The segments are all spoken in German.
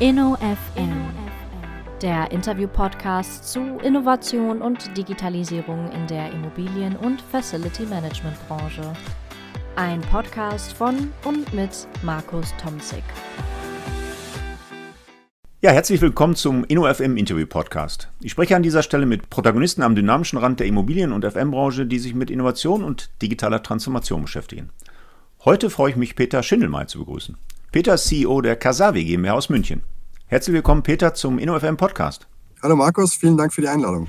InnoFM, der Interview-Podcast zu Innovation und Digitalisierung in der Immobilien- und Facility-Management-Branche. Ein Podcast von und mit Markus Tomzig. Ja, herzlich willkommen zum InnoFM Interview Podcast. Ich spreche an dieser Stelle mit Protagonisten am dynamischen Rand der Immobilien- und FM-Branche, die sich mit Innovation und digitaler Transformation beschäftigen. Heute freue ich mich, Peter Schindelmeier zu begrüßen. Peter ist CEO der Casavi GmbH aus München. Herzlich willkommen, Peter, zum InnoFM Podcast. Hallo Markus, vielen Dank für die Einladung.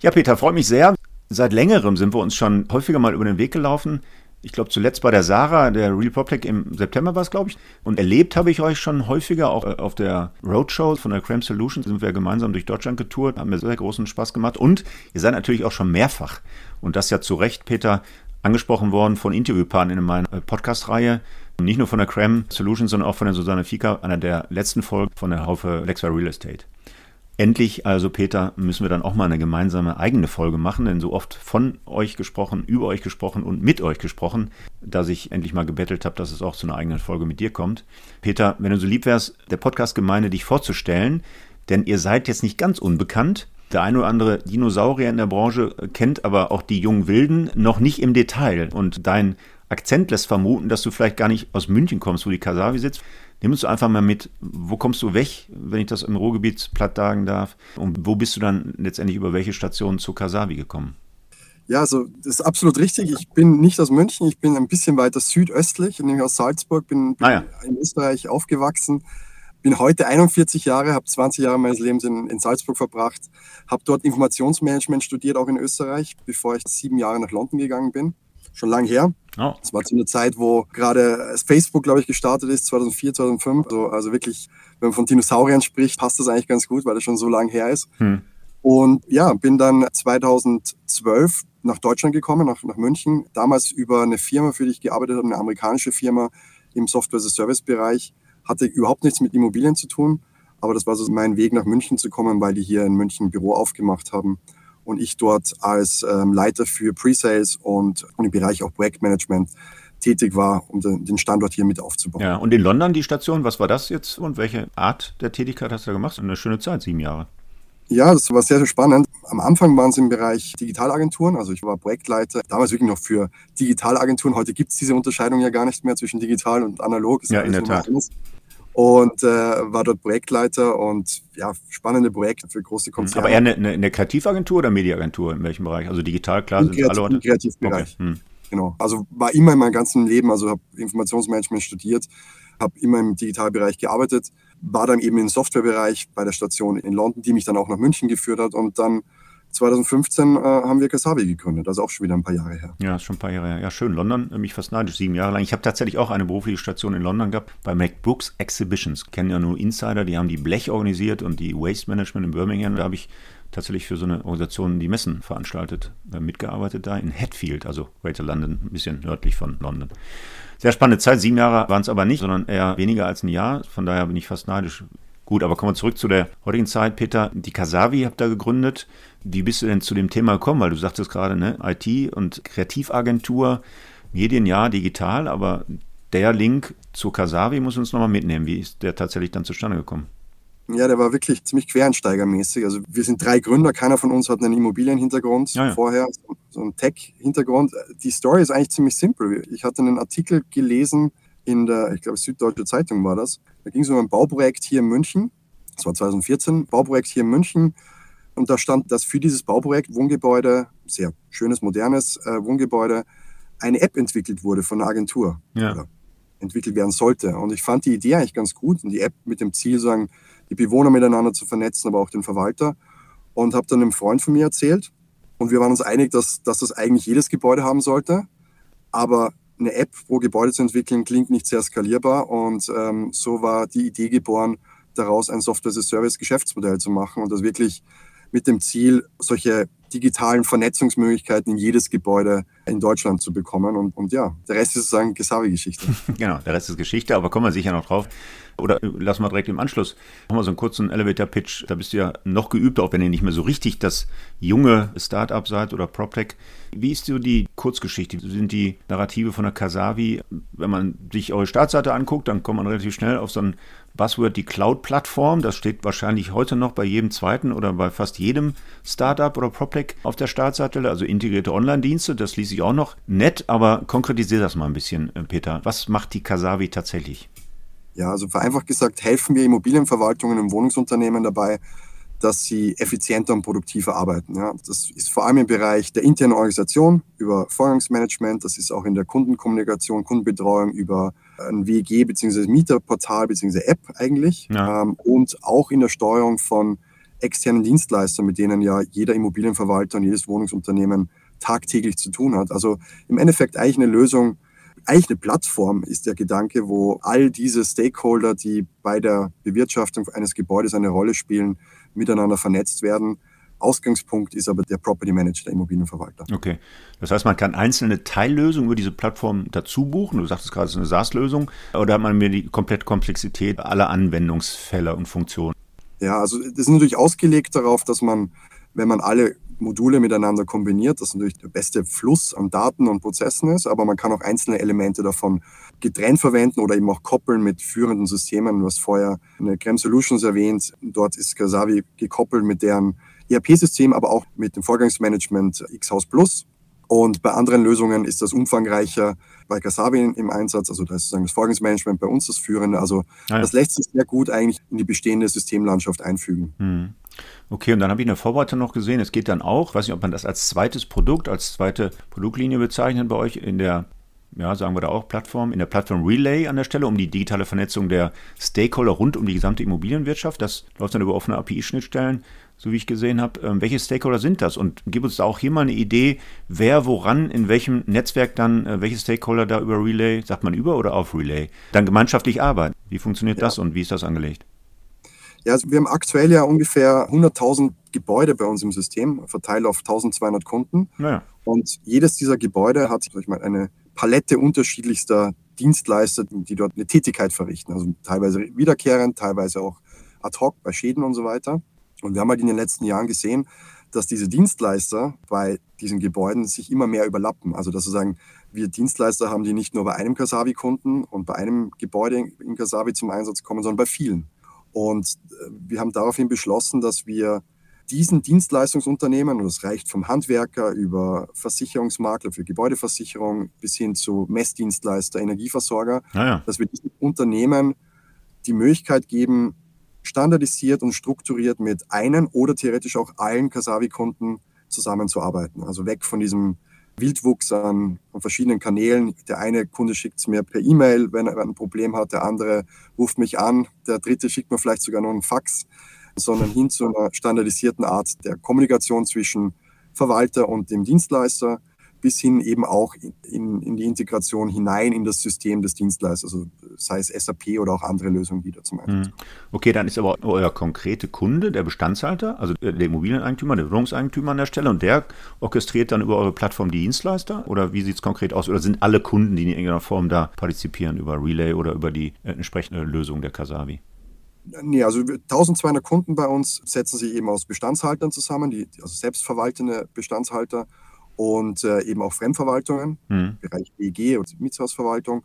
Ja, Peter, freut mich sehr. Seit längerem sind wir uns schon häufiger mal über den Weg gelaufen. Ich glaube, zuletzt bei der Sarah, der Real Public im September war es, glaube ich. Und erlebt habe ich euch schon häufiger, auch äh, auf der Roadshow von der Cram Solutions sind wir gemeinsam durch Deutschland getourt, haben mir sehr großen Spaß gemacht. Und ihr seid natürlich auch schon mehrfach, und das ja zu Recht, Peter, angesprochen worden von Interviewpartnern in meiner äh, Podcast-Reihe. Nicht nur von der Cram Solutions, sondern auch von der Susanne Fieker, einer der letzten Folgen von der Haufe Lexware Real Estate. Endlich, also Peter, müssen wir dann auch mal eine gemeinsame eigene Folge machen, denn so oft von euch gesprochen, über euch gesprochen und mit euch gesprochen, dass ich endlich mal gebettelt habe, dass es auch zu einer eigenen Folge mit dir kommt. Peter, wenn du so lieb wärst, der Podcast-Gemeinde dich vorzustellen, denn ihr seid jetzt nicht ganz unbekannt. Der eine oder andere Dinosaurier in der Branche kennt aber auch die jungen Wilden noch nicht im Detail. Und dein Akzent lässt vermuten, dass du vielleicht gar nicht aus München kommst, wo die Kasavi sitzt. Nimm uns einfach mal mit, wo kommst du weg, wenn ich das im Ruhrgebiet platt sagen darf? Und wo bist du dann letztendlich über welche Station zu Kasavi gekommen? Ja, also das ist absolut richtig. Ich bin nicht aus München, ich bin ein bisschen weiter südöstlich, nämlich aus Salzburg, bin, bin ah ja. in Österreich aufgewachsen, bin heute 41 Jahre, habe 20 Jahre meines Lebens in, in Salzburg verbracht, habe dort Informationsmanagement studiert, auch in Österreich, bevor ich sieben Jahre nach London gegangen bin schon lange her. Oh. Das war zu einer Zeit, wo gerade Facebook, glaube ich, gestartet ist, 2004, 2005. Also, also wirklich, wenn man von Dinosauriern spricht, passt das eigentlich ganz gut, weil das schon so lange her ist. Hm. Und ja, bin dann 2012 nach Deutschland gekommen, nach, nach München. Damals über eine Firma, für die ich gearbeitet habe, eine amerikanische Firma im Software-as-a-Service-Bereich. Hatte überhaupt nichts mit Immobilien zu tun. Aber das war so mein Weg, nach München zu kommen, weil die hier in München ein Büro aufgemacht haben und ich dort als ähm, Leiter für Pre-Sales und, und im Bereich auch Projektmanagement tätig war, um den Standort hier mit aufzubauen. Ja, und in London die Station, was war das jetzt und welche Art der Tätigkeit hast du da gemacht? Eine schöne Zeit, sieben Jahre. Ja, das war sehr, sehr spannend. Am Anfang waren es im Bereich Digitalagenturen, also ich war Projektleiter, damals wirklich noch für Digitalagenturen. Heute gibt es diese Unterscheidung ja gar nicht mehr zwischen digital und analog. ja, in der Tat. Alles und äh, war dort Projektleiter und ja, spannende Projekte für große Konzerne. Aber eher eine, eine, eine Kreativagentur oder Mediaagentur? In welchem Bereich? Also digital, klar, sind Kreativ, alle Orte? Im Kreativbereich. Okay. Hm. Genau. Also war immer in meinem ganzen Leben, also habe Informationsmanagement studiert, habe immer im Digitalbereich gearbeitet, war dann eben im Softwarebereich bei der Station in London, die mich dann auch nach München geführt hat und dann 2015 äh, haben wir Kasavi gegründet, also auch schon wieder ein paar Jahre her. Ja, ist schon ein paar Jahre her. Ja, schön. London, mich fast neidisch, sieben Jahre lang. Ich habe tatsächlich auch eine berufliche Station in London gehabt, bei McBrooks Exhibitions. Kennen ja nur Insider, die haben die Blech organisiert und die Waste Management in Birmingham. Da habe ich tatsächlich für so eine Organisation die Messen veranstaltet, äh, mitgearbeitet da in Hatfield, also Greater London, ein bisschen nördlich von London. Sehr spannende Zeit, sieben Jahre waren es aber nicht, sondern eher weniger als ein Jahr. Von daher bin ich fast neidisch. Gut, aber kommen wir zurück zu der heutigen Zeit. Peter, die Kasavi habt ihr gegründet. Wie bist du denn zu dem Thema gekommen? Weil du sagtest gerade, ne, IT und Kreativagentur, Medien ja, digital, aber der Link zur Kasavi muss uns nochmal mitnehmen. Wie ist der tatsächlich dann zustande gekommen? Ja, der war wirklich ziemlich quereinsteigermäßig. Also wir sind drei Gründer, keiner von uns hat einen Immobilienhintergrund ja, ja. vorher, so einen Tech-Hintergrund. Die Story ist eigentlich ziemlich simpel. Ich hatte einen Artikel gelesen in der, ich glaube, Süddeutsche Zeitung war das. Da ging es um ein Bauprojekt hier in München. Das war 2014, Bauprojekt hier in München. Und da stand, dass für dieses Bauprojekt Wohngebäude, sehr schönes, modernes äh, Wohngebäude, eine App entwickelt wurde von einer Agentur. Ja. Entwickelt werden sollte. Und ich fand die Idee eigentlich ganz gut. Und die App mit dem Ziel, sagen, die Bewohner miteinander zu vernetzen, aber auch den Verwalter. Und habe dann einem Freund von mir erzählt. Und wir waren uns einig, dass, dass das eigentlich jedes Gebäude haben sollte. Aber eine App pro Gebäude zu entwickeln, klingt nicht sehr skalierbar. Und ähm, so war die Idee geboren, daraus ein Software-as-a-Service-Geschäftsmodell zu machen und das wirklich mit dem Ziel, solche digitalen Vernetzungsmöglichkeiten in jedes Gebäude in Deutschland zu bekommen. Und, und ja, der Rest ist sozusagen Gesavi-Geschichte. genau, der Rest ist Geschichte, aber kommen wir sicher noch drauf. Oder lassen wir direkt im Anschluss. Machen wir so einen kurzen Elevator-Pitch. Da bist du ja noch geübt, auch wenn ihr nicht mehr so richtig das junge Start-up seid oder PropTech. Wie ist so die Kurzgeschichte? Sind die Narrative von der Kasavi, wenn man sich eure Startseite anguckt, dann kommt man relativ schnell auf so ein Buzzword die Cloud-Plattform. Das steht wahrscheinlich heute noch bei jedem zweiten oder bei fast jedem Startup oder PropTech auf der Startseite. Also integrierte Online-Dienste, das ließ sich auch noch nett, aber konkretisiere das mal ein bisschen, äh, Peter. Was macht die Kasavi tatsächlich? Ja, also vereinfacht gesagt, helfen wir Immobilienverwaltungen und Wohnungsunternehmen dabei, dass sie effizienter und produktiver arbeiten. Ja. Das ist vor allem im Bereich der internen Organisation über Vorgangsmanagement, das ist auch in der Kundenkommunikation, Kundenbetreuung über ein WEG bzw. Mieterportal bzw. App eigentlich ja. ähm, und auch in der Steuerung von externen Dienstleistern, mit denen ja jeder Immobilienverwalter und jedes Wohnungsunternehmen tagtäglich zu tun hat. Also im Endeffekt eigentlich eine Lösung, eigentlich eine Plattform ist der Gedanke, wo all diese Stakeholder, die bei der Bewirtschaftung eines Gebäudes eine Rolle spielen, miteinander vernetzt werden. Ausgangspunkt ist aber der Property Manager, der Immobilienverwalter. Okay. Das heißt, man kann einzelne Teillösungen über diese Plattform dazu buchen. Du sagtest gerade, es ist eine SaaS-Lösung. Oder hat man mir die komplette Komplexität aller Anwendungsfälle und Funktionen? Ja, also das ist natürlich ausgelegt darauf, dass man, wenn man alle Module miteinander kombiniert, das natürlich der beste Fluss an Daten und Prozessen ist, aber man kann auch einzelne Elemente davon getrennt verwenden oder eben auch koppeln mit führenden Systemen. Du hast vorher eine Creme Solutions erwähnt. Dort ist Kasavi gekoppelt mit deren ERP-System, aber auch mit dem Vorgangsmanagement X-House Plus. Und bei anderen Lösungen ist das umfangreicher bei Kasabi im Einsatz. Also da ist sozusagen das Vorgangsmanagement bei uns das Führende. Also ah ja. das lässt sich sehr gut eigentlich in die bestehende Systemlandschaft einfügen. Hm. Okay, und dann habe ich eine Vorbereitung noch gesehen. Es geht dann auch, weiß nicht, ob man das als zweites Produkt, als zweite Produktlinie bezeichnet bei euch in der ja, sagen wir da auch Plattform, in der Plattform Relay an der Stelle, um die digitale Vernetzung der Stakeholder rund um die gesamte Immobilienwirtschaft. Das läuft dann über offene API-Schnittstellen, so wie ich gesehen habe. Ähm, welche Stakeholder sind das? Und gib uns da auch hier mal eine Idee, wer woran, in welchem Netzwerk dann, äh, welche Stakeholder da über Relay, sagt man über oder auf Relay, dann gemeinschaftlich arbeiten. Wie funktioniert ja. das und wie ist das angelegt? Ja, also wir haben aktuell ja ungefähr 100.000 Gebäude bei uns im System, verteilt auf 1200 Kunden. Naja. Und jedes dieser Gebäude hat, sag ich mal, eine Palette unterschiedlichster Dienstleister, die dort eine Tätigkeit verrichten. Also teilweise wiederkehrend, teilweise auch ad hoc bei Schäden und so weiter. Und wir haben halt in den letzten Jahren gesehen, dass diese Dienstleister bei diesen Gebäuden sich immer mehr überlappen. Also dass sozusagen wir Dienstleister haben, die nicht nur bei einem Kasavi-Kunden und bei einem Gebäude in Kasavi zum Einsatz kommen, sondern bei vielen. Und äh, wir haben daraufhin beschlossen, dass wir diesen Dienstleistungsunternehmen, und das reicht vom Handwerker über Versicherungsmakler für Gebäudeversicherung bis hin zu Messdienstleister, Energieversorger, ah ja. dass wir diesen Unternehmen die Möglichkeit geben, standardisiert und strukturiert mit einem oder theoretisch auch allen Kasavi-Kunden zusammenzuarbeiten. Also weg von diesem Wildwuchs an, an verschiedenen Kanälen. Der eine Kunde schickt es mir per E-Mail, wenn er ein Problem hat, der andere ruft mich an, der dritte schickt mir vielleicht sogar noch einen Fax sondern hin zu einer standardisierten Art der Kommunikation zwischen Verwalter und dem Dienstleister bis hin eben auch in, in, die Integration hinein in das System des Dienstleisters, also sei es SAP oder auch andere Lösungen wieder zum Einsatz. Hm. Okay, dann ist aber euer konkrete Kunde der Bestandshalter, also der Immobilieneigentümer, der Wohnungseigentümer an der Stelle und der orchestriert dann über eure Plattform die Dienstleister oder wie sieht es konkret aus? Oder sind alle Kunden, die in irgendeiner Form da partizipieren über Relay oder über die äh, entsprechende Lösung der Kasavi? Nee, also 1200 Kunden bei uns setzen sich eben aus Bestandshaltern zusammen, die, also selbstverwaltende Bestandshalter und äh, eben auch Fremdverwaltungen, mhm. Bereich EG und Mietshausverwaltung.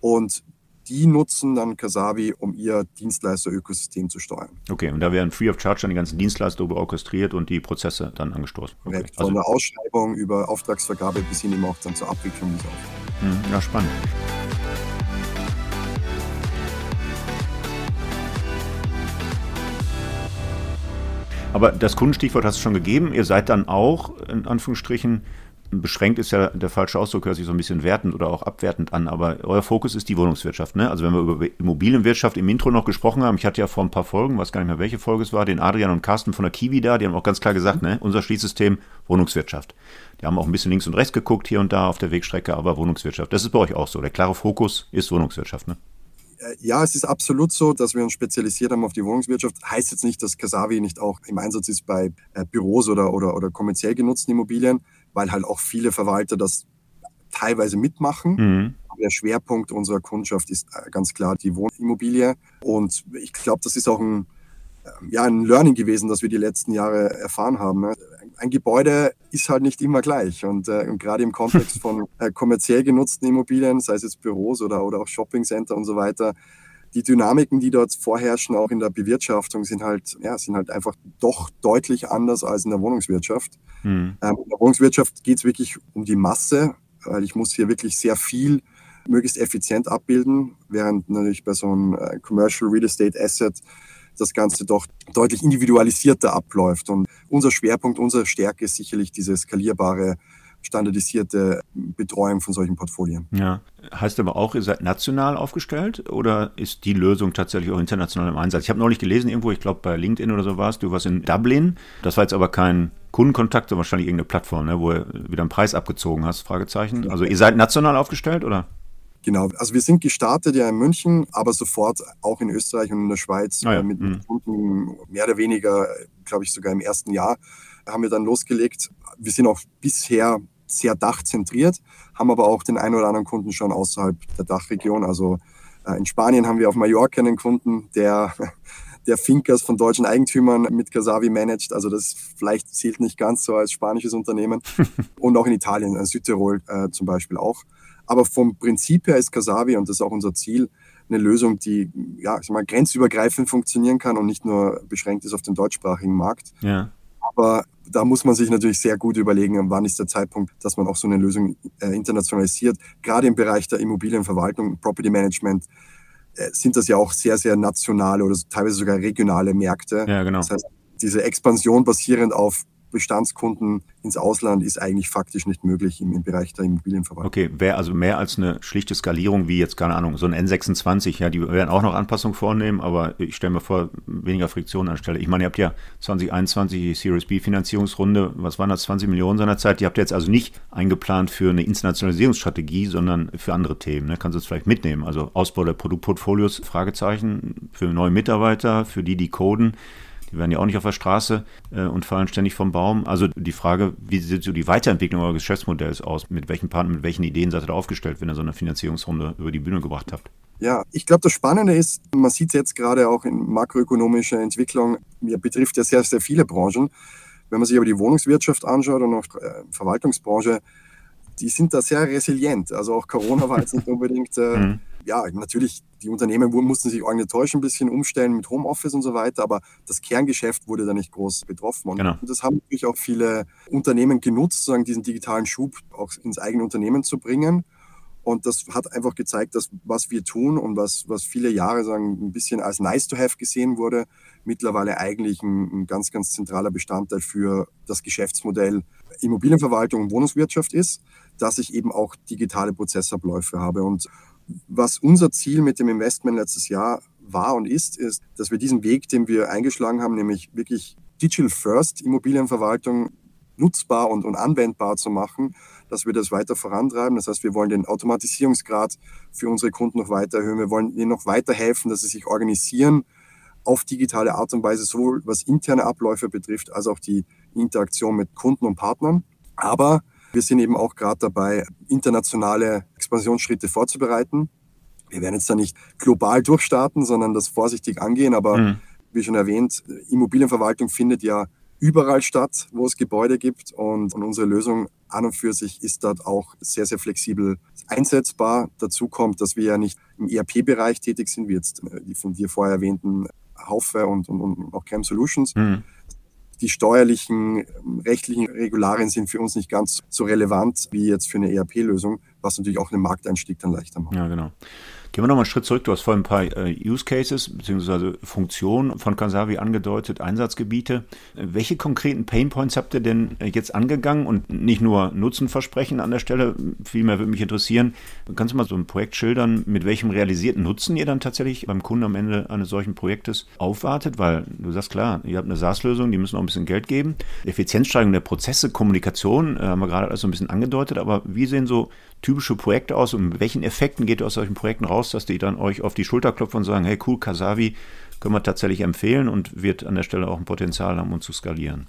Und die nutzen dann Kasavi, um ihr Dienstleister-Ökosystem zu steuern. Okay, und da werden free of charge dann die ganzen Dienstleister orchestriert und die Prozesse dann angestoßen. Okay. Direkt, von also, der Ausschreibung über Auftragsvergabe bis hin eben auch dann zur Abwicklung. Mhm, ja, spannend. Aber das Kundenstichwort hast du schon gegeben. Ihr seid dann auch, in Anführungsstrichen, beschränkt ist ja der falsche Ausdruck, hört sich so ein bisschen wertend oder auch abwertend an, aber euer Fokus ist die Wohnungswirtschaft. Ne? Also wenn wir über Immobilienwirtschaft im Intro noch gesprochen haben, ich hatte ja vor ein paar Folgen, weiß gar nicht mehr welche Folge es war, den Adrian und Carsten von der Kiwi da, die haben auch ganz klar gesagt, ne, unser Schließsystem Wohnungswirtschaft. Die haben auch ein bisschen links und rechts geguckt hier und da auf der Wegstrecke, aber Wohnungswirtschaft. Das ist bei euch auch so. Der klare Fokus ist Wohnungswirtschaft. Ne? Äh, ja, es ist absolut so, dass wir uns spezialisiert haben auf die Wohnungswirtschaft. Heißt jetzt nicht, dass Kasavi nicht auch im Einsatz ist bei äh, Büros oder, oder, oder kommerziell genutzten Immobilien, weil halt auch viele Verwalter das teilweise mitmachen. Mhm. Der Schwerpunkt unserer Kundschaft ist äh, ganz klar die Wohnimmobilie. Und ich glaube, das ist auch ein, ja, ein Learning gewesen, das wir die letzten Jahre erfahren haben. Ne? ein Gebäude ist halt nicht immer gleich. Und, äh, und gerade im Kontext von äh, kommerziell genutzten Immobilien, sei es jetzt Büros oder, oder auch Shoppingcenter und so weiter, die Dynamiken, die dort vorherrschen, auch in der Bewirtschaftung, sind halt, ja, sind halt einfach doch deutlich anders als in der Wohnungswirtschaft. Mhm. Ähm, in der Wohnungswirtschaft geht es wirklich um die Masse, weil ich muss hier wirklich sehr viel möglichst effizient abbilden, während natürlich bei so einem äh, Commercial Real Estate Asset das Ganze doch deutlich individualisierter abläuft. Und unser Schwerpunkt, unsere Stärke ist sicherlich diese skalierbare standardisierte Betreuung von solchen Portfolien. Ja, heißt aber auch, ihr seid national aufgestellt oder ist die Lösung tatsächlich auch international im Einsatz? Ich habe neulich gelesen, irgendwo, ich glaube bei LinkedIn oder so warst du, warst in Dublin. Das war jetzt aber kein Kundenkontakt, sondern wahrscheinlich irgendeine Plattform, ne, wo du wieder einen Preis abgezogen hast, Fragezeichen. Also ihr seid national aufgestellt oder? Genau, also wir sind gestartet ja in München, aber sofort auch in Österreich und in der Schweiz ah ja. mit, mit mhm. Kunden mehr oder weniger, glaube ich, sogar im ersten Jahr haben wir dann losgelegt. Wir sind auch bisher sehr dachzentriert, haben aber auch den einen oder anderen Kunden schon außerhalb der Dachregion. Also äh, in Spanien haben wir auf Mallorca einen Kunden, der, der Finkers von deutschen Eigentümern mit Casavi managt. Also das vielleicht zählt nicht ganz so als spanisches Unternehmen. Und auch in Italien, äh, Südtirol äh, zum Beispiel auch. Aber vom Prinzip her ist Casavi, und das ist auch unser Ziel, eine Lösung, die ja, ich mal, grenzübergreifend funktionieren kann und nicht nur beschränkt ist auf den deutschsprachigen Markt. Ja. Aber da muss man sich natürlich sehr gut überlegen, wann ist der Zeitpunkt, dass man auch so eine Lösung äh, internationalisiert. Gerade im Bereich der Immobilienverwaltung, Property Management, äh, sind das ja auch sehr, sehr nationale oder teilweise sogar regionale Märkte. Ja, genau. Das heißt, diese Expansion basierend auf Bestandskunden ins Ausland ist eigentlich faktisch nicht möglich im, im Bereich der Immobilienverwaltung. Okay, wäre also mehr als eine schlichte Skalierung wie jetzt, keine Ahnung, so ein N26, ja, die werden auch noch Anpassungen vornehmen, aber ich stelle mir vor, weniger Friktion anstelle. Ich meine, ihr habt ja 2021 die Series B Finanzierungsrunde, was waren das, 20 Millionen seinerzeit, die habt ihr jetzt also nicht eingeplant für eine Internationalisierungsstrategie, sondern für andere Themen. Ne? Kannst du es vielleicht mitnehmen? Also Ausbau der Produktportfolios, Fragezeichen, für neue Mitarbeiter, für die, die coden. Die werden ja auch nicht auf der Straße äh, und fallen ständig vom Baum. Also die Frage, wie sieht so die Weiterentwicklung eures Geschäftsmodells aus? Mit welchen Partnern, mit welchen Ideen seid ihr da aufgestellt, wenn ihr so eine Finanzierungsrunde über die Bühne gebracht habt? Ja, ich glaube, das Spannende ist, man sieht es jetzt gerade auch in makroökonomischer Entwicklung, mir betrifft ja sehr, sehr viele Branchen. Wenn man sich aber die Wohnungswirtschaft anschaut und auch äh, Verwaltungsbranche, die sind da sehr resilient. Also auch Corona war jetzt nicht unbedingt äh, mhm ja, natürlich, die Unternehmen mussten sich organisatorisch ein bisschen umstellen mit Homeoffice und so weiter, aber das Kerngeschäft wurde da nicht groß betroffen. Und genau. das haben natürlich auch viele Unternehmen genutzt, sozusagen diesen digitalen Schub auch ins eigene Unternehmen zu bringen. Und das hat einfach gezeigt, dass was wir tun und was, was viele Jahre sagen, ein bisschen als nice to have gesehen wurde, mittlerweile eigentlich ein, ein ganz, ganz zentraler Bestandteil für das Geschäftsmodell Immobilienverwaltung und Wohnungswirtschaft ist, dass ich eben auch digitale Prozessabläufe habe. Und was unser Ziel mit dem Investment letztes Jahr war und ist, ist, dass wir diesen Weg, den wir eingeschlagen haben, nämlich wirklich Digital First Immobilienverwaltung nutzbar und, und anwendbar zu machen, dass wir das weiter vorantreiben. Das heißt, wir wollen den Automatisierungsgrad für unsere Kunden noch weiter erhöhen. Wir wollen ihnen noch weiter helfen, dass sie sich organisieren auf digitale Art und Weise, sowohl was interne Abläufe betrifft, als auch die Interaktion mit Kunden und Partnern. Aber wir sind eben auch gerade dabei, internationale Expansionsschritte vorzubereiten. Wir werden jetzt da nicht global durchstarten, sondern das vorsichtig angehen. Aber mhm. wie schon erwähnt, Immobilienverwaltung findet ja überall statt, wo es Gebäude gibt. Und, und unsere Lösung an und für sich ist dort auch sehr, sehr flexibel einsetzbar. Dazu kommt, dass wir ja nicht im ERP-Bereich tätig sind, wie jetzt die von dir vorher erwähnten Haufe und, und, und auch Cam Solutions, mhm die steuerlichen, rechtlichen Regularien sind für uns nicht ganz so relevant wie jetzt für eine ERP-Lösung, was natürlich auch den Markteinstieg dann leichter macht. Ja, genau. Gehen wir nochmal einen Schritt zurück. Du hast vorhin ein paar äh, Use Cases bzw. Funktionen von Kansavi angedeutet, Einsatzgebiete. Welche konkreten Pain Points habt ihr denn äh, jetzt angegangen und nicht nur Nutzenversprechen an der Stelle? Vielmehr würde mich interessieren, kannst du mal so ein Projekt schildern, mit welchem realisierten Nutzen ihr dann tatsächlich beim Kunden am Ende eines solchen Projektes aufwartet? Weil du sagst klar, ihr habt eine SaaS-Lösung, die müssen auch ein bisschen Geld geben. Effizienzsteigerung der Prozesse, Kommunikation, äh, haben wir gerade alles so ein bisschen angedeutet, aber wie sehen so typische Projekte aus und mit welchen Effekten geht ihr aus solchen Projekten raus, dass die dann euch auf die Schulter klopfen und sagen, hey cool, Kasavi können wir tatsächlich empfehlen und wird an der Stelle auch ein Potenzial haben, um zu skalieren?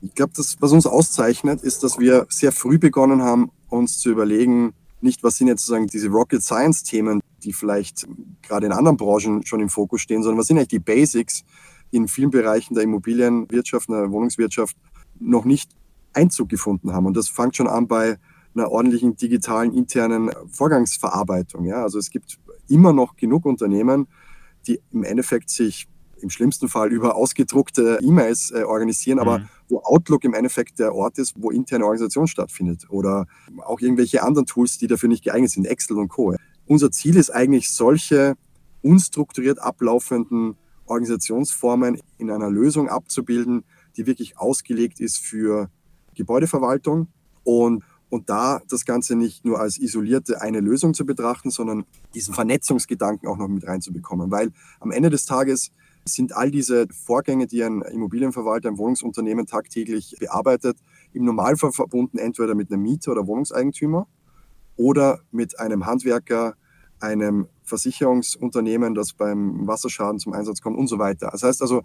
Ich glaube, das, was uns auszeichnet, ist, dass wir sehr früh begonnen haben, uns zu überlegen, nicht, was sind jetzt sozusagen diese Rocket Science Themen, die vielleicht gerade in anderen Branchen schon im Fokus stehen, sondern was sind eigentlich die Basics, die in vielen Bereichen der Immobilienwirtschaft, der Wohnungswirtschaft noch nicht Einzug gefunden haben. Und das fängt schon an bei einer ordentlichen digitalen internen Vorgangsverarbeitung. Ja? Also es gibt immer noch genug Unternehmen, die im Endeffekt sich im schlimmsten Fall über ausgedruckte E-Mails äh, organisieren, aber mhm. wo Outlook im Endeffekt der Ort ist, wo interne Organisation stattfindet oder auch irgendwelche anderen Tools, die dafür nicht geeignet sind, Excel und Co. Unser Ziel ist eigentlich, solche unstrukturiert ablaufenden Organisationsformen in einer Lösung abzubilden, die wirklich ausgelegt ist für Gebäudeverwaltung und, und da das Ganze nicht nur als isolierte eine Lösung zu betrachten, sondern diesen Vernetzungsgedanken auch noch mit reinzubekommen. Weil am Ende des Tages sind all diese Vorgänge, die ein Immobilienverwalter, ein Wohnungsunternehmen tagtäglich bearbeitet, im Normalfall verbunden entweder mit einem Mieter oder Wohnungseigentümer oder mit einem Handwerker, einem Versicherungsunternehmen, das beim Wasserschaden zum Einsatz kommt und so weiter. Das heißt also,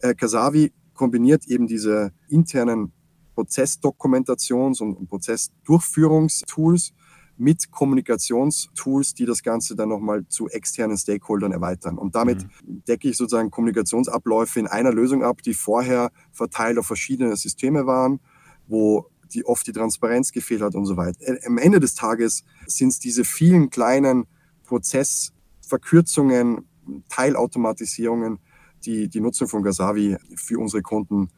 äh, Kasavi kombiniert eben diese internen Prozessdokumentations- und Prozessdurchführungstools mit Kommunikationstools, die das Ganze dann nochmal zu externen Stakeholdern erweitern. Und damit mhm. decke ich sozusagen Kommunikationsabläufe in einer Lösung ab, die vorher verteilt auf verschiedene Systeme waren, wo die oft die Transparenz gefehlt hat und so weiter. Äh, am Ende des Tages sind es diese vielen kleinen Prozessverkürzungen, Teilautomatisierungen, die die Nutzung von Gasavi für unsere Kunden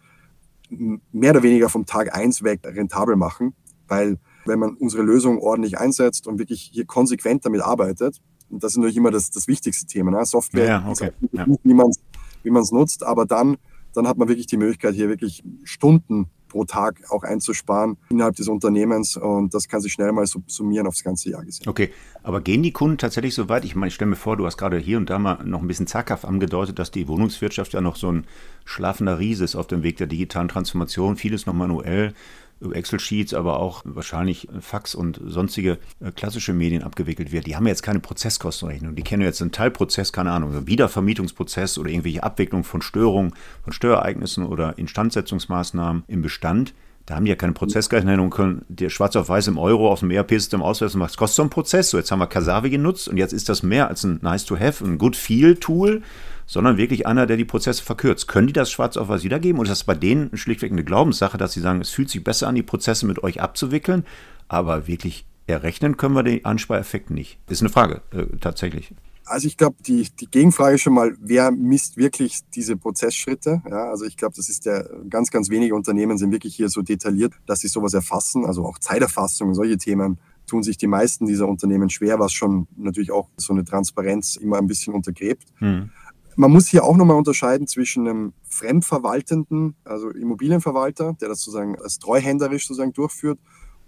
mehr oder weniger vom Tag eins weg rentabel machen, weil wenn man unsere Lösung ordentlich einsetzt und wirklich hier konsequent damit arbeitet, und das ist natürlich immer das, das wichtigste Thema, ne? Software, ja, okay. ja. wie man es nutzt, aber dann, dann hat man wirklich die Möglichkeit, hier wirklich Stunden pro Tag auch einzusparen innerhalb des Unternehmens und das kann sich schnell mal summieren aufs ganze Jahr gesehen. Okay, aber gehen die Kunden tatsächlich so weit? Ich meine, ich stelle mir vor, du hast gerade hier und da mal noch ein bisschen zaghaft angedeutet, dass die Wohnungswirtschaft ja noch so ein schlafender Riese ist auf dem Weg der digitalen Transformation, vieles noch manuell. Excel-Sheets, aber auch wahrscheinlich Fax und sonstige äh, klassische Medien abgewickelt wird. Die haben jetzt keine Prozesskostenrechnung. Die kennen jetzt einen Teilprozess, keine Ahnung, einen Wiedervermietungsprozess oder irgendwelche Abwicklung von Störungen, von Störereignissen oder Instandsetzungsmaßnahmen im Bestand. Da haben die ja keine Prozessrechnung, können dir schwarz auf weiß im Euro aus dem ERP-System ausweisen, was kostet so ein Prozess? So, jetzt haben wir Kasavi genutzt und jetzt ist das mehr als ein Nice-to-Have, ein Good-Feel-Tool, sondern wirklich einer, der die Prozesse verkürzt. Können die das schwarz auf weiß wiedergeben oder ist das bei denen schlichtweg eine Glaubenssache, dass sie sagen, es fühlt sich besser an, die Prozesse mit euch abzuwickeln, aber wirklich errechnen können wir den Anspareffekt nicht? Ist eine Frage, äh, tatsächlich. Also ich glaube, die, die Gegenfrage schon mal, wer misst wirklich diese Prozessschritte? Ja, also ich glaube, das ist der ganz, ganz wenige Unternehmen sind wirklich hier so detailliert, dass sie sowas erfassen, also auch Zeiterfassung und solche Themen tun sich die meisten dieser Unternehmen schwer, was schon natürlich auch so eine Transparenz immer ein bisschen untergräbt. Hm. Man muss hier auch nochmal unterscheiden zwischen einem fremdverwaltenden, also Immobilienverwalter, der das sozusagen als treuhänderisch sozusagen durchführt,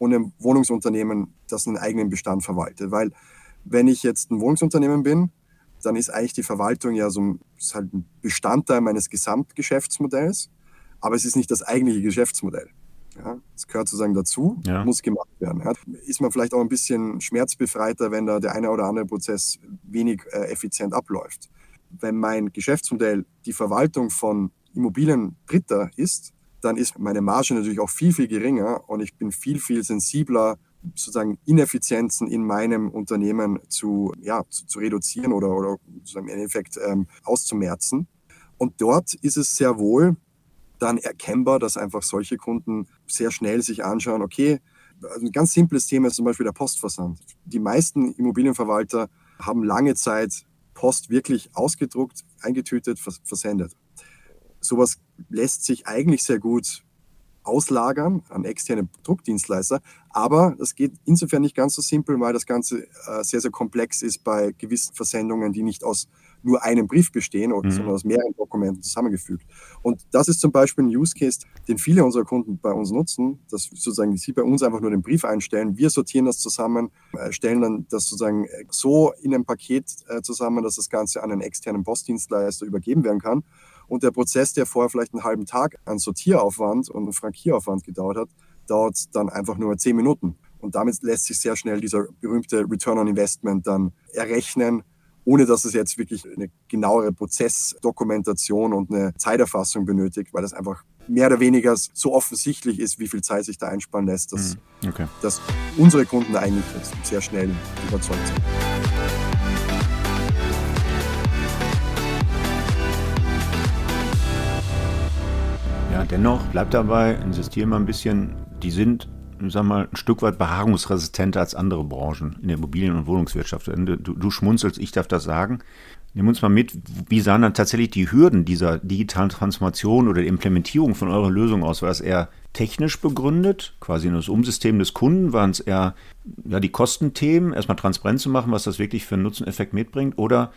und einem Wohnungsunternehmen, das einen eigenen Bestand verwaltet. Weil wenn ich jetzt ein Wohnungsunternehmen bin, dann ist eigentlich die Verwaltung ja so ein, ist halt ein Bestandteil meines Gesamtgeschäftsmodells, aber es ist nicht das eigentliche Geschäftsmodell. Ja, es gehört sozusagen dazu, ja. muss gemacht werden. Ja, ist man vielleicht auch ein bisschen schmerzbefreiter, wenn da der eine oder andere Prozess wenig äh, effizient abläuft wenn mein Geschäftsmodell die Verwaltung von Immobilien Dritter ist, dann ist meine Marge natürlich auch viel, viel geringer und ich bin viel, viel sensibler, sozusagen Ineffizienzen in meinem Unternehmen zu, ja, zu, zu reduzieren oder, oder sozusagen im Endeffekt ähm, auszumerzen. Und dort ist es sehr wohl dann erkennbar, dass einfach solche Kunden sehr schnell sich anschauen, okay, also ein ganz simples Thema ist zum Beispiel der Postversand. Die meisten Immobilienverwalter haben lange Zeit Post wirklich ausgedruckt, eingetütet, versendet. Sowas lässt sich eigentlich sehr gut auslagern an externe Druckdienstleister, aber das geht insofern nicht ganz so simpel, weil das Ganze äh, sehr, sehr komplex ist bei gewissen Versendungen, die nicht aus nur einem Brief bestehen, mhm. sondern aus mehreren Dokumenten zusammengefügt. Und das ist zum Beispiel ein Use Case, den viele unserer Kunden bei uns nutzen, dass sozusagen sie bei uns einfach nur den Brief einstellen, wir sortieren das zusammen, äh, stellen dann das sozusagen äh, so in ein Paket äh, zusammen, dass das Ganze an einen externen Postdienstleister übergeben werden kann. Und der Prozess, der vorher vielleicht einen halben Tag an Sortieraufwand und Frankieraufwand gedauert hat, dauert dann einfach nur zehn Minuten. Und damit lässt sich sehr schnell dieser berühmte Return on Investment dann errechnen ohne dass es jetzt wirklich eine genauere Prozessdokumentation und eine Zeiterfassung benötigt, weil das einfach mehr oder weniger so offensichtlich ist, wie viel Zeit sich da einsparen lässt, dass, mhm. okay. dass unsere Kunden eigentlich sehr schnell überzeugt sind. Ja, dennoch bleibt dabei, insistieren wir ein bisschen, die sind sag mal, ein Stück weit beharrungsresistenter als andere Branchen in der Immobilien- und Wohnungswirtschaft. Du, du schmunzelst, ich darf das sagen. Nimm uns mal mit, wie sahen dann tatsächlich die Hürden dieser digitalen Transformation oder der Implementierung von eurer Lösung aus? War das eher technisch begründet, quasi in das Umsystem des Kunden? Waren es eher ja, die Kostenthemen, erstmal transparent zu machen, was das wirklich für einen Nutzeneffekt mitbringt? Oder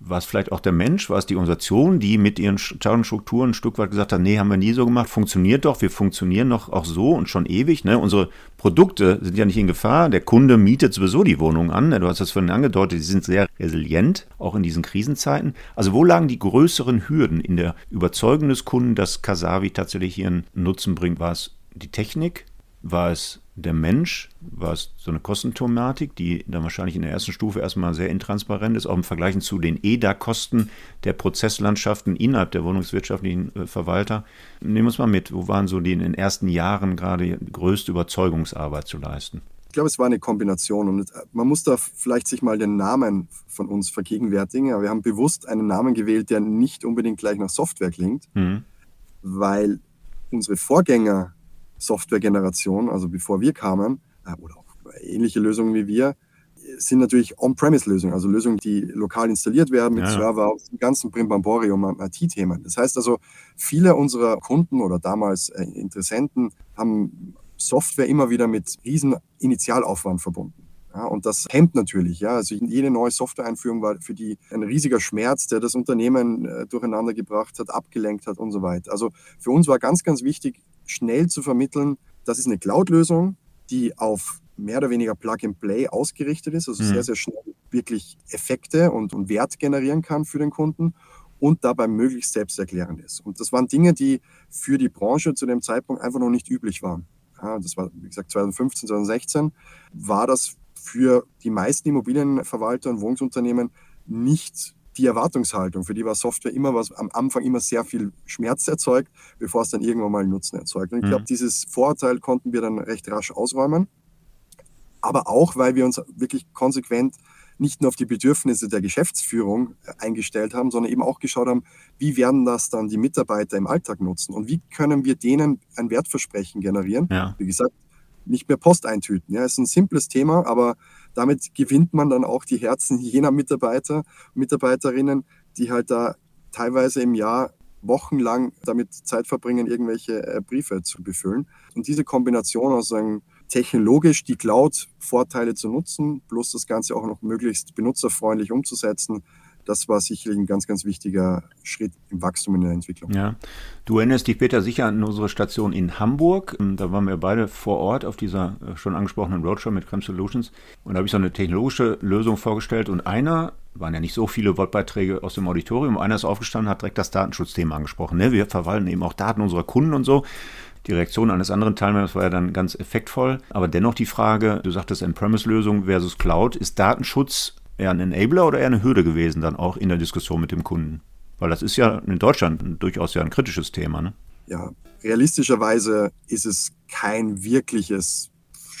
war es vielleicht auch der Mensch, war es die Organisation, die mit ihren Strukturen ein Stück weit gesagt hat, nee, haben wir nie so gemacht, funktioniert doch, wir funktionieren noch auch so und schon ewig. Ne? Unsere Produkte sind ja nicht in Gefahr, der Kunde mietet sowieso die Wohnung an, ne? du hast das vorhin angedeutet, die sind sehr resilient, auch in diesen Krisenzeiten. Also wo lagen die größeren Hürden in der Überzeugung des Kunden, dass Kasavi tatsächlich ihren Nutzen bringt? War es die Technik? War es der Mensch, war es so eine Kostenthematik, die dann wahrscheinlich in der ersten Stufe erstmal sehr intransparent ist, auch im Vergleich zu den EDA-Kosten der Prozesslandschaften innerhalb der wohnungswirtschaftlichen äh, Verwalter. Nehmen wir uns mal mit, wo waren so die in den ersten Jahren gerade größte Überzeugungsarbeit zu leisten? Ich glaube, es war eine Kombination und äh, man muss da vielleicht sich mal den Namen von uns vergegenwärtigen. wir haben bewusst einen Namen gewählt, der nicht unbedingt gleich nach Software klingt, mhm. weil unsere Vorgänger Software-Generation, also bevor wir kamen, äh, oder auch ähnliche Lösungen wie wir, sind natürlich On-Premise-Lösungen, also Lösungen, die lokal installiert werden mit ja. Server, aus dem ganzen Brimbamborium an IT-Themen. Das heißt also, viele unserer Kunden oder damals äh, Interessenten haben Software immer wieder mit riesen Initialaufwand verbunden. Ja, und das hemmt natürlich. Ja. Also jede neue Software-Einführung war für die ein riesiger Schmerz, der das Unternehmen äh, durcheinander gebracht hat, abgelenkt hat und so weiter. Also für uns war ganz, ganz wichtig, schnell zu vermitteln, das ist eine Cloud-Lösung, die auf mehr oder weniger Plug-and-Play ausgerichtet ist, also mhm. sehr, sehr schnell wirklich Effekte und, und Wert generieren kann für den Kunden und dabei möglichst selbsterklärend ist. Und das waren Dinge, die für die Branche zu dem Zeitpunkt einfach noch nicht üblich waren. Ja, das war, wie gesagt, 2015, 2016 war das für die meisten Immobilienverwalter und Wohnungsunternehmen nicht die Erwartungshaltung, für die war Software immer was am Anfang immer sehr viel Schmerz erzeugt, bevor es dann irgendwann mal Nutzen erzeugt. Und ich glaube, mhm. dieses Vorurteil konnten wir dann recht rasch ausräumen. Aber auch, weil wir uns wirklich konsequent nicht nur auf die Bedürfnisse der Geschäftsführung äh, eingestellt haben, sondern eben auch geschaut haben, wie werden das dann die Mitarbeiter im Alltag nutzen und wie können wir denen ein Wertversprechen generieren. Ja. Wie gesagt, nicht mehr Post eintüten. Ja, ist ein simples Thema, aber damit gewinnt man dann auch die Herzen jener Mitarbeiter, Mitarbeiterinnen, die halt da teilweise im Jahr wochenlang damit Zeit verbringen, irgendwelche äh, Briefe zu befüllen. Und diese Kombination aus sagen, technologisch die Cloud-Vorteile zu nutzen, plus das Ganze auch noch möglichst benutzerfreundlich umzusetzen, das war sicherlich ein ganz, ganz wichtiger Schritt im Wachstum in der Entwicklung. Ja, du erinnerst dich, Peter, sicher an unsere Station in Hamburg. Ähm, da waren wir beide vor Ort auf dieser äh, schon angesprochenen Roadshow mit Creme Solutions. Und da habe ich so eine technologische Lösung vorgestellt. Und einer, waren ja nicht so viele Wortbeiträge aus dem Auditorium, einer ist aufgestanden, hat direkt das Datenschutzthema angesprochen. Ne? Wir verwalten eben auch Daten unserer Kunden und so. Die Reaktion eines anderen Teilnehmers war ja dann ganz effektvoll. Aber dennoch die Frage, du sagtest On-Premise-Lösung versus Cloud, ist Datenschutz eher ein Enabler oder eher eine Hürde gewesen, dann auch in der Diskussion mit dem Kunden? Weil das ist ja in Deutschland durchaus ja ein kritisches Thema. Ne? Ja, realistischerweise ist es kein wirkliches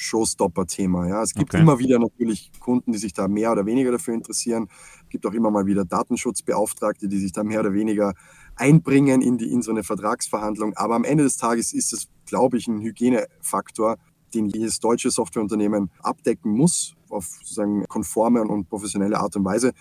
Showstopper-Thema. Ja. Es gibt okay. immer wieder natürlich Kunden, die sich da mehr oder weniger dafür interessieren. Es gibt auch immer mal wieder Datenschutzbeauftragte, die sich da mehr oder weniger einbringen in, die, in so eine Vertragsverhandlung. Aber am Ende des Tages ist es, glaube ich, ein Hygienefaktor, den jedes deutsche Softwareunternehmen abdecken muss, auf sozusagen konforme und professionelle Art und Weise.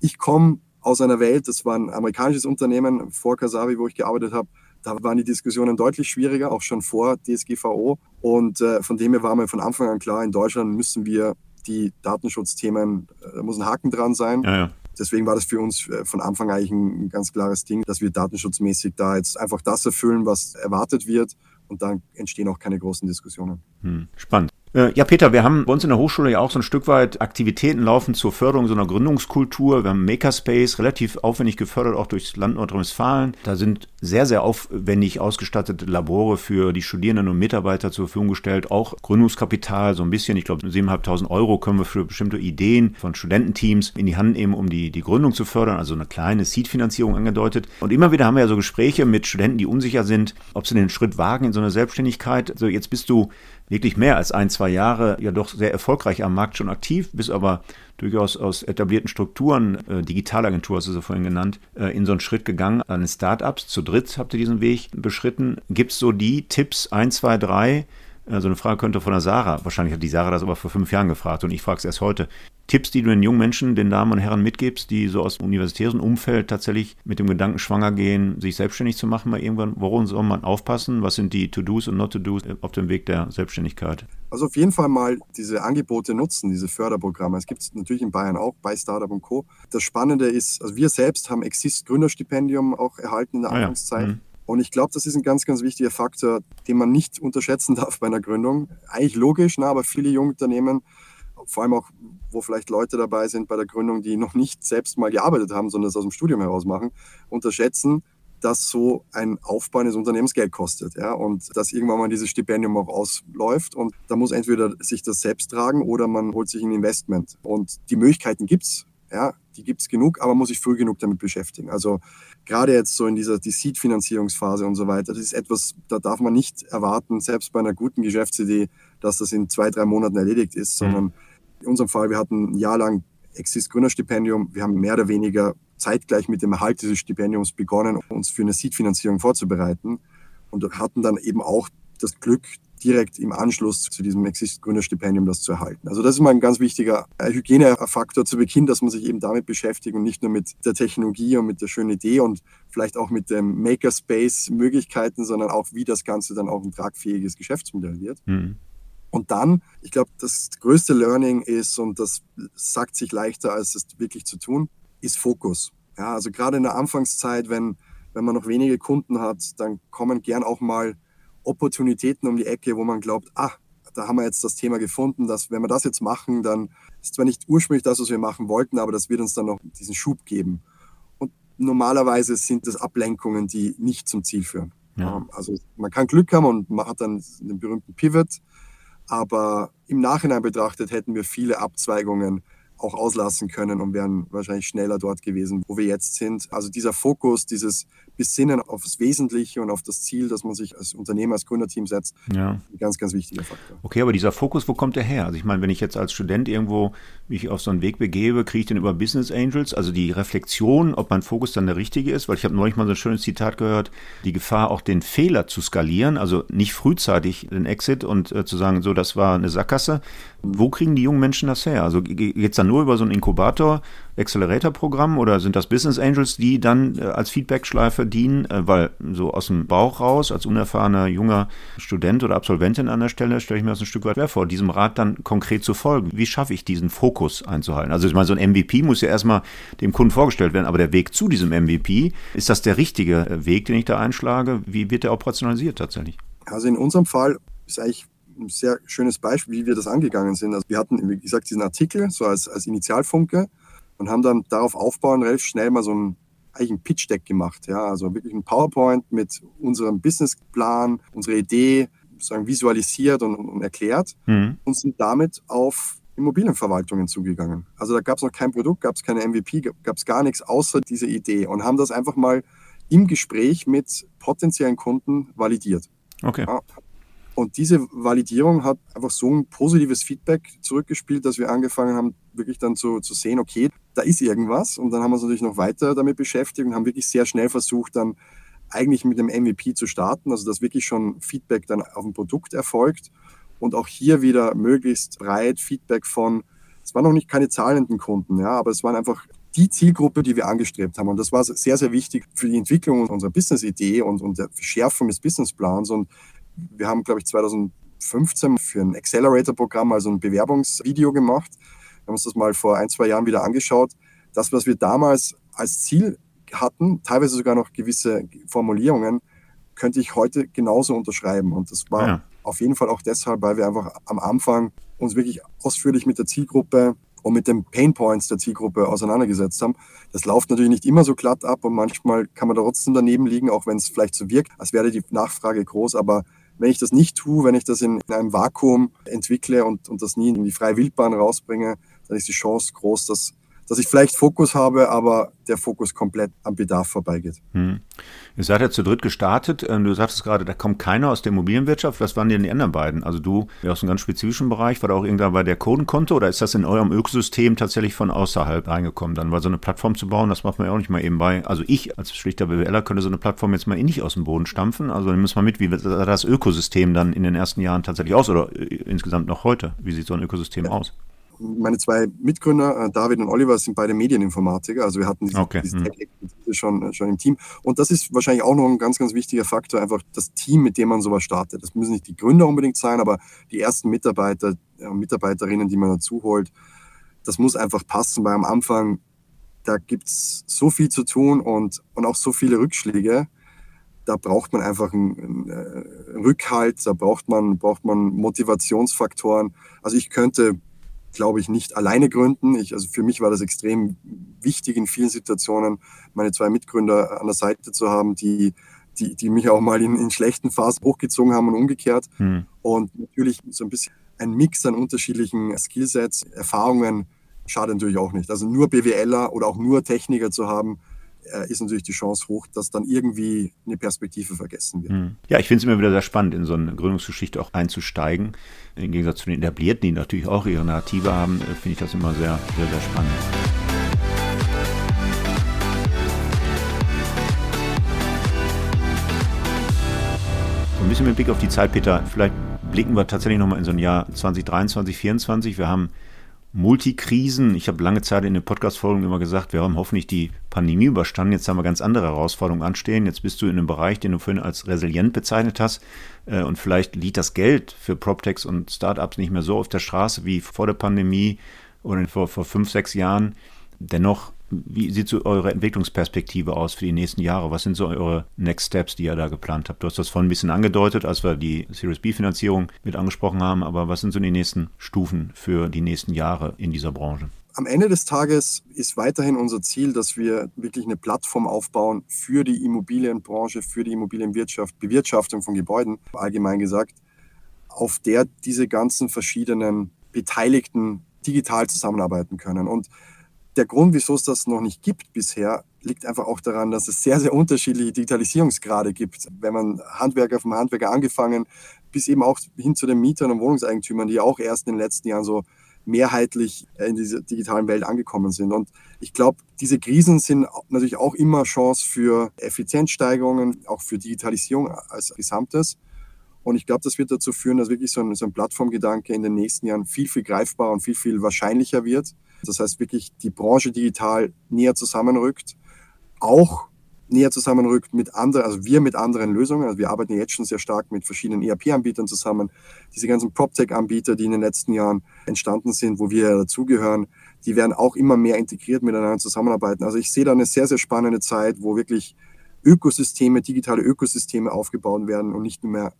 Ich komme aus einer Welt, das war ein amerikanisches Unternehmen vor Kasavi, wo ich gearbeitet habe. Da waren die Diskussionen deutlich schwieriger, auch schon vor DSGVO. Und äh, von dem her war mir von Anfang an klar, in Deutschland müssen wir die Datenschutzthemen, äh, da muss ein Haken dran sein. Ja, ja. Deswegen war das für uns äh, von Anfang an eigentlich ein ganz klares Ding, dass wir datenschutzmäßig da jetzt einfach das erfüllen, was erwartet wird und dann entstehen auch keine großen Diskussionen. Hm, spannend. Äh, ja, Peter, wir haben bei uns in der Hochschule ja auch so ein Stück weit Aktivitäten laufen zur Förderung so einer Gründungskultur. Wir haben Makerspace, relativ aufwendig gefördert, auch durchs Land Nordrhein-Westfalen. Da sind sehr, sehr aufwendig ausgestattete Labore für die Studierenden und Mitarbeiter zur Verfügung gestellt. Auch Gründungskapital, so ein bisschen, ich glaube, 7.500 Euro können wir für bestimmte Ideen von Studententeams in die Hand nehmen, um die, die Gründung zu fördern. Also eine kleine Seed-Finanzierung angedeutet. Und immer wieder haben wir ja so Gespräche mit Studenten, die unsicher sind, ob sie den Schritt wagen in so eine Selbstständigkeit. Also jetzt bist du wirklich mehr als ein, zwei Jahre ja doch sehr erfolgreich am Markt schon aktiv, bist aber durchaus aus etablierten Strukturen, äh, Digitalagentur hast du sie vorhin genannt, äh, in so einen Schritt gegangen an Startups. Zu dritt habt ihr diesen Weg beschritten. Gibt es so die Tipps, ein, zwei, drei, Also eine Frage könnte von der Sarah, wahrscheinlich hat die Sarah das aber vor fünf Jahren gefragt und ich frage es erst heute. Tipps, die du den jungen Menschen, den Damen und Herren mitgibst, die so aus dem universitären Umfeld tatsächlich mit dem Gedanken schwanger gehen, sich selbstständig zu machen, mal irgendwann, worum soll man aufpassen? Was sind die To-Dos und Not-To-Dos auf dem Weg der Selbstständigkeit? Also auf jeden Fall mal diese Angebote nutzen, diese Förderprogramme. Es gibt es natürlich in Bayern auch bei Startup und Co. Das Spannende ist, also wir selbst haben Exist Gründerstipendium auch erhalten in der Anfangszeit. Ah ja. mhm. Und ich glaube, das ist ein ganz, ganz wichtiger Faktor, den man nicht unterschätzen darf bei einer Gründung. Eigentlich logisch, na, aber viele junge Unternehmen, vor allem auch, wo vielleicht Leute dabei sind bei der Gründung, die noch nicht selbst mal gearbeitet haben, sondern es aus dem Studium heraus machen, unterschätzen, dass so ein Aufbau eines Unternehmens Geld kostet. Ja? Und dass irgendwann mal dieses Stipendium auch ausläuft. Und da muss entweder sich das selbst tragen oder man holt sich ein Investment. Und die Möglichkeiten gibt es. Ja, die gibt es genug, aber muss sich früh genug damit beschäftigen. Also gerade jetzt so in dieser die Seed-Finanzierungsphase und so weiter, das ist etwas, da darf man nicht erwarten, selbst bei einer guten Geschäftsidee, dass das in zwei, drei Monaten erledigt ist, mhm. sondern in unserem Fall, wir hatten ein Jahr lang Exist Gründerstipendium, wir haben mehr oder weniger zeitgleich mit dem Erhalt dieses Stipendiums begonnen, uns für eine Seed-Finanzierung vorzubereiten und hatten dann eben auch das Glück, direkt im Anschluss zu diesem Exist-Gründerstipendium das zu erhalten. Also das ist mal ein ganz wichtiger Hygienefaktor zu Beginn, dass man sich eben damit beschäftigt und nicht nur mit der Technologie und mit der schönen Idee und vielleicht auch mit dem Makerspace-Möglichkeiten, sondern auch, wie das Ganze dann auch ein tragfähiges Geschäftsmodell wird. Mhm. Und dann, ich glaube, das größte Learning ist, und das sagt sich leichter, als es wirklich zu tun, ist Fokus. Ja, also gerade in der Anfangszeit, wenn, wenn man noch wenige Kunden hat, dann kommen gern auch mal Opportunitäten um die Ecke, wo man glaubt, ah, da haben wir jetzt das Thema gefunden, dass wenn wir das jetzt machen, dann ist zwar nicht ursprünglich das, was wir machen wollten, aber das wird uns dann noch diesen Schub geben. Und normalerweise sind das Ablenkungen, die nicht zum Ziel führen. Ja. Ähm, also man kann Glück haben und man hat dann den berühmten Pivot, aber im Nachhinein betrachtet hätten wir viele Abzweigungen auch auslassen können und wären wahrscheinlich schneller dort gewesen, wo wir jetzt sind. Also dieser Fokus, dieses Besinnen auf das Wesentliche und auf das Ziel, das man sich als Unternehmer, als Gründerteam setzt, ja. ein ganz, ganz wichtiger Faktor. Okay, aber dieser Fokus, wo kommt der her? Also ich meine, wenn ich jetzt als Student irgendwo mich auf so einen Weg begebe, kriege ich den über Business Angels, also die Reflexion, ob mein Fokus dann der richtige ist, weil ich habe neulich mal so ein schönes Zitat gehört, die Gefahr auch den Fehler zu skalieren, also nicht frühzeitig den Exit und äh, zu sagen, so, das war eine Sackgasse. Wo kriegen die jungen Menschen das her? Also geht es dann nur über so einen Inkubator, Accelerator-Programm oder sind das Business Angels, die dann äh, als Feedback-Schleife dienen? Äh, weil so aus dem Bauch raus, als unerfahrener junger Student oder Absolventin an der Stelle, stelle ich mir das ein Stück weit schwer vor, diesem Rat dann konkret zu folgen. Wie schaffe ich diesen Fokus einzuhalten? Also ich meine, so ein MVP muss ja erstmal dem Kunden vorgestellt werden, aber der Weg zu diesem MVP, ist das der richtige äh, Weg, den ich da einschlage? Wie wird der operationalisiert tatsächlich? Also in unserem Fall ist eigentlich ein sehr schönes Beispiel, wie wir das angegangen sind. Also wir hatten, wie gesagt, diesen Artikel so als, als Initialfunke und haben dann darauf aufbauen relativ schnell mal so ein eigentlich ein Pitch Deck gemacht, ja, also wirklich ein PowerPoint mit unserem Businessplan, unserer Idee, sozusagen visualisiert und, und erklärt mhm. und sind damit auf Immobilienverwaltungen zugegangen. Also da gab es noch kein Produkt, gab es keine MVP, gab es gar nichts außer diese Idee und haben das einfach mal im Gespräch mit potenziellen Kunden validiert. Okay. Ja, und diese Validierung hat einfach so ein positives Feedback zurückgespielt, dass wir angefangen haben, wirklich dann zu, zu sehen, okay, da ist irgendwas. Und dann haben wir uns natürlich noch weiter damit beschäftigt und haben wirklich sehr schnell versucht, dann eigentlich mit dem MVP zu starten, also dass wirklich schon Feedback dann auf dem Produkt erfolgt und auch hier wieder möglichst breit Feedback von, es waren noch nicht keine zahlenden Kunden, ja, aber es waren einfach die Zielgruppe, die wir angestrebt haben. Und das war sehr, sehr wichtig für die Entwicklung unserer Business-Idee und, und der Schärfung des Businessplans. Und wir haben, glaube ich, 2015 für ein Accelerator-Programm, also ein Bewerbungsvideo gemacht. Wir haben uns das mal vor ein, zwei Jahren wieder angeschaut. Das, was wir damals als Ziel hatten, teilweise sogar noch gewisse Formulierungen, könnte ich heute genauso unterschreiben. Und das war ja. auf jeden Fall auch deshalb, weil wir einfach am Anfang uns wirklich ausführlich mit der Zielgruppe und mit den Pain Points der Zielgruppe auseinandergesetzt haben. Das läuft natürlich nicht immer so glatt ab und manchmal kann man da trotzdem daneben liegen, auch wenn es vielleicht so wirkt, als wäre die Nachfrage groß. Aber wenn ich das nicht tue, wenn ich das in, in einem Vakuum entwickle und, und das nie in die freie Wildbahn rausbringe, dann ist die Chance groß, dass, dass ich vielleicht Fokus habe, aber der Fokus komplett am Bedarf vorbeigeht. Hm. Ihr seid ja zu dritt gestartet. Ähm, du sagtest gerade, da kommt keiner aus der Immobilienwirtschaft. Was waren denn die anderen beiden? Also du aus einem ganz spezifischen Bereich, war da auch irgendwann bei der Codenkonto oder ist das in eurem Ökosystem tatsächlich von außerhalb reingekommen? Dann war so eine Plattform zu bauen, das macht man ja auch nicht mal eben bei. Also ich als schlichter BWLer könnte so eine Plattform jetzt mal eh nicht aus dem Boden stampfen. Also dann müssen wir mit, wie sah das Ökosystem dann in den ersten Jahren tatsächlich aus oder äh, insgesamt noch heute? Wie sieht so ein Ökosystem aus? meine zwei Mitgründer, äh, David und Oliver, sind beide Medieninformatiker. Also wir hatten diese, okay. diese hm. Schon, äh, schon im Team. Und das ist wahrscheinlich auch noch ein ganz, ganz wichtiger Faktor, einfach das Team, mit dem man sowas startet. Das müssen nicht die Gründer unbedingt sein, aber die ersten Mitarbeiter äh, Mitarbeiterinnen, die man dazu holt, das muss einfach passen, weil am Anfang, da gibt es so viel zu tun und, und auch so viele Rückschläge. Da braucht man einfach einen, einen Rückhalt, da braucht man, braucht man Motivationsfaktoren. Also ich könnte glaube ich, nicht alleine gründen. Ich, also für mich war das extrem wichtig in vielen Situationen, meine zwei Mitgründer an der Seite zu haben, die, die, die mich auch mal in, in schlechten Phasen hochgezogen haben und umgekehrt. Hm. Und natürlich so ein bisschen ein Mix an unterschiedlichen Skillsets, Erfahrungen schadet natürlich auch nicht. Also nur BWLer oder auch nur Techniker zu haben, ist natürlich die Chance hoch, dass dann irgendwie eine Perspektive vergessen wird. Hm. Ja, ich finde es immer wieder sehr spannend, in so eine Gründungsgeschichte auch einzusteigen. Im Gegensatz zu den Etablierten, die natürlich auch ihre Narrative haben, äh, finde ich das immer sehr, sehr, sehr spannend. ein bisschen mit Blick auf die Zeit, Peter, vielleicht blicken wir tatsächlich nochmal in so ein Jahr 2023, 2024. Wir haben Multikrisen. Ich habe lange Zeit in den Podcast-Folgen immer gesagt, wir haben hoffentlich die Pandemie überstanden. Jetzt haben wir ganz andere Herausforderungen anstehen. Jetzt bist du in einem Bereich, den du vorhin als resilient bezeichnet hast. Äh, und vielleicht liegt das Geld für PropTechs und Startups nicht mehr so auf der Straße wie vor der Pandemie oder vor, vor fünf, sechs Jahren. Dennoch wie sieht so eure Entwicklungsperspektive aus für die nächsten Jahre? Was sind so eure Next Steps, die ihr da geplant habt? Du hast das vorhin ein bisschen angedeutet, als wir die Series B-Finanzierung mit angesprochen haben, aber was sind so die nächsten Stufen für die nächsten Jahre in dieser Branche? Am Ende des Tages ist weiterhin unser Ziel, dass wir wirklich eine Plattform aufbauen für die Immobilienbranche, für die Immobilienwirtschaft, Bewirtschaftung von Gebäuden, allgemein gesagt, auf der diese ganzen verschiedenen Beteiligten digital zusammenarbeiten können. Und der Grund, wieso es das noch nicht gibt bisher, liegt einfach auch daran, dass es sehr, sehr unterschiedliche Digitalisierungsgrade gibt. Wenn man Handwerker vom Handwerker angefangen, bis eben auch hin zu den Mietern und Wohnungseigentümern, die auch erst in den letzten Jahren so mehrheitlich in dieser digitalen Welt angekommen sind. Und ich glaube, diese Krisen sind natürlich auch immer Chance für Effizienzsteigerungen, auch für Digitalisierung als Gesamtes. Und ich glaube, das wird dazu führen, dass wirklich so ein, so ein Plattformgedanke in den nächsten Jahren viel, viel greifbarer und viel, viel wahrscheinlicher wird das heißt wirklich die Branche digital näher zusammenrückt, auch näher zusammenrückt mit anderen, also wir mit anderen Lösungen. Also wir arbeiten jetzt schon sehr stark mit verschiedenen ERP-Anbietern zusammen. Diese ganzen PropTech-Anbieter, die in den letzten Jahren entstanden sind, wo wir dazugehören, die werden auch immer mehr integriert miteinander zusammenarbeiten. Also ich sehe da eine sehr, sehr spannende Zeit, wo wirklich Ökosysteme, digitale Ökosysteme aufgebaut werden und nicht nur mehr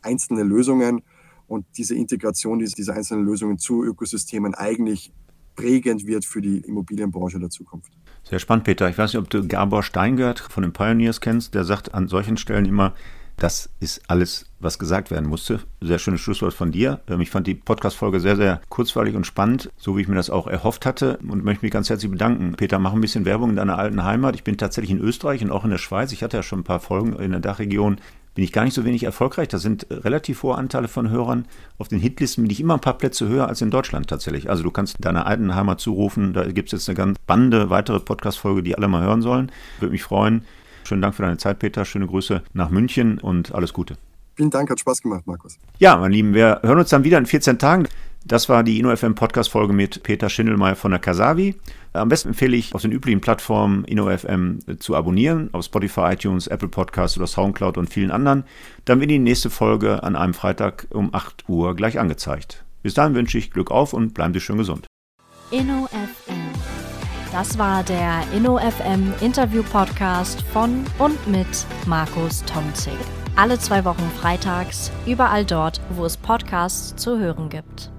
einzelne Lösungen und diese Integration dieser einzelnen Lösungen zu Ökosystemen eigentlich prägend wird für die Immobilienbranche der Zukunft. Sehr spannend, Peter. Ich weiß nicht, ob du Gabor Steingart von den Pioneers kennst. Der sagt an solchen Stellen immer, das ist alles, was gesagt werden musste. Sehr schönes Schlusswort von dir. Ähm, ich fand die Podcast-Folge sehr, sehr kurzweilig und spannend, so wie ich mir das auch erhofft hatte und möchte mich ganz herzlich bedanken. Peter, mach ein bisschen Werbung in deiner alten Heimat. Ich bin tatsächlich in Österreich und auch in der Schweiz. Ich hatte ja schon ein paar Folgen in der Dachregion bin ich gar nicht so wenig erfolgreich. Da sind relativ hohe Anteile von Hörern. Auf den Hitlisten bin ich immer ein paar Plätze höher als in Deutschland tatsächlich. Also du kannst deiner alten Heimat zurufen. Da gibt es jetzt eine ganz Bande weitere Podcast-Folge, die alle mal hören sollen. Würde mich freuen. Schönen Dank für deine Zeit, Peter. Schöne Grüße nach München und alles Gute. Vielen Dank, hat Spaß gemacht, Markus. Ja, meine Lieben, wir hören uns dann wieder in 14 Tagen. Das war die InnoFM Podcast-Folge mit Peter Schindelmeier von der Kasavi. Am besten empfehle ich, auf den üblichen Plattformen InnoFM zu abonnieren, auf Spotify, iTunes, Apple Podcasts oder Soundcloud und vielen anderen. Dann wird die nächste Folge an einem Freitag um 8 Uhr gleich angezeigt. Bis dahin wünsche ich Glück auf und bleiben Sie schön gesund. InnoFM. Das war der InnoFM Interview Podcast von und mit Markus Tomzig. Alle zwei Wochen freitags, überall dort, wo es Podcasts zu hören gibt.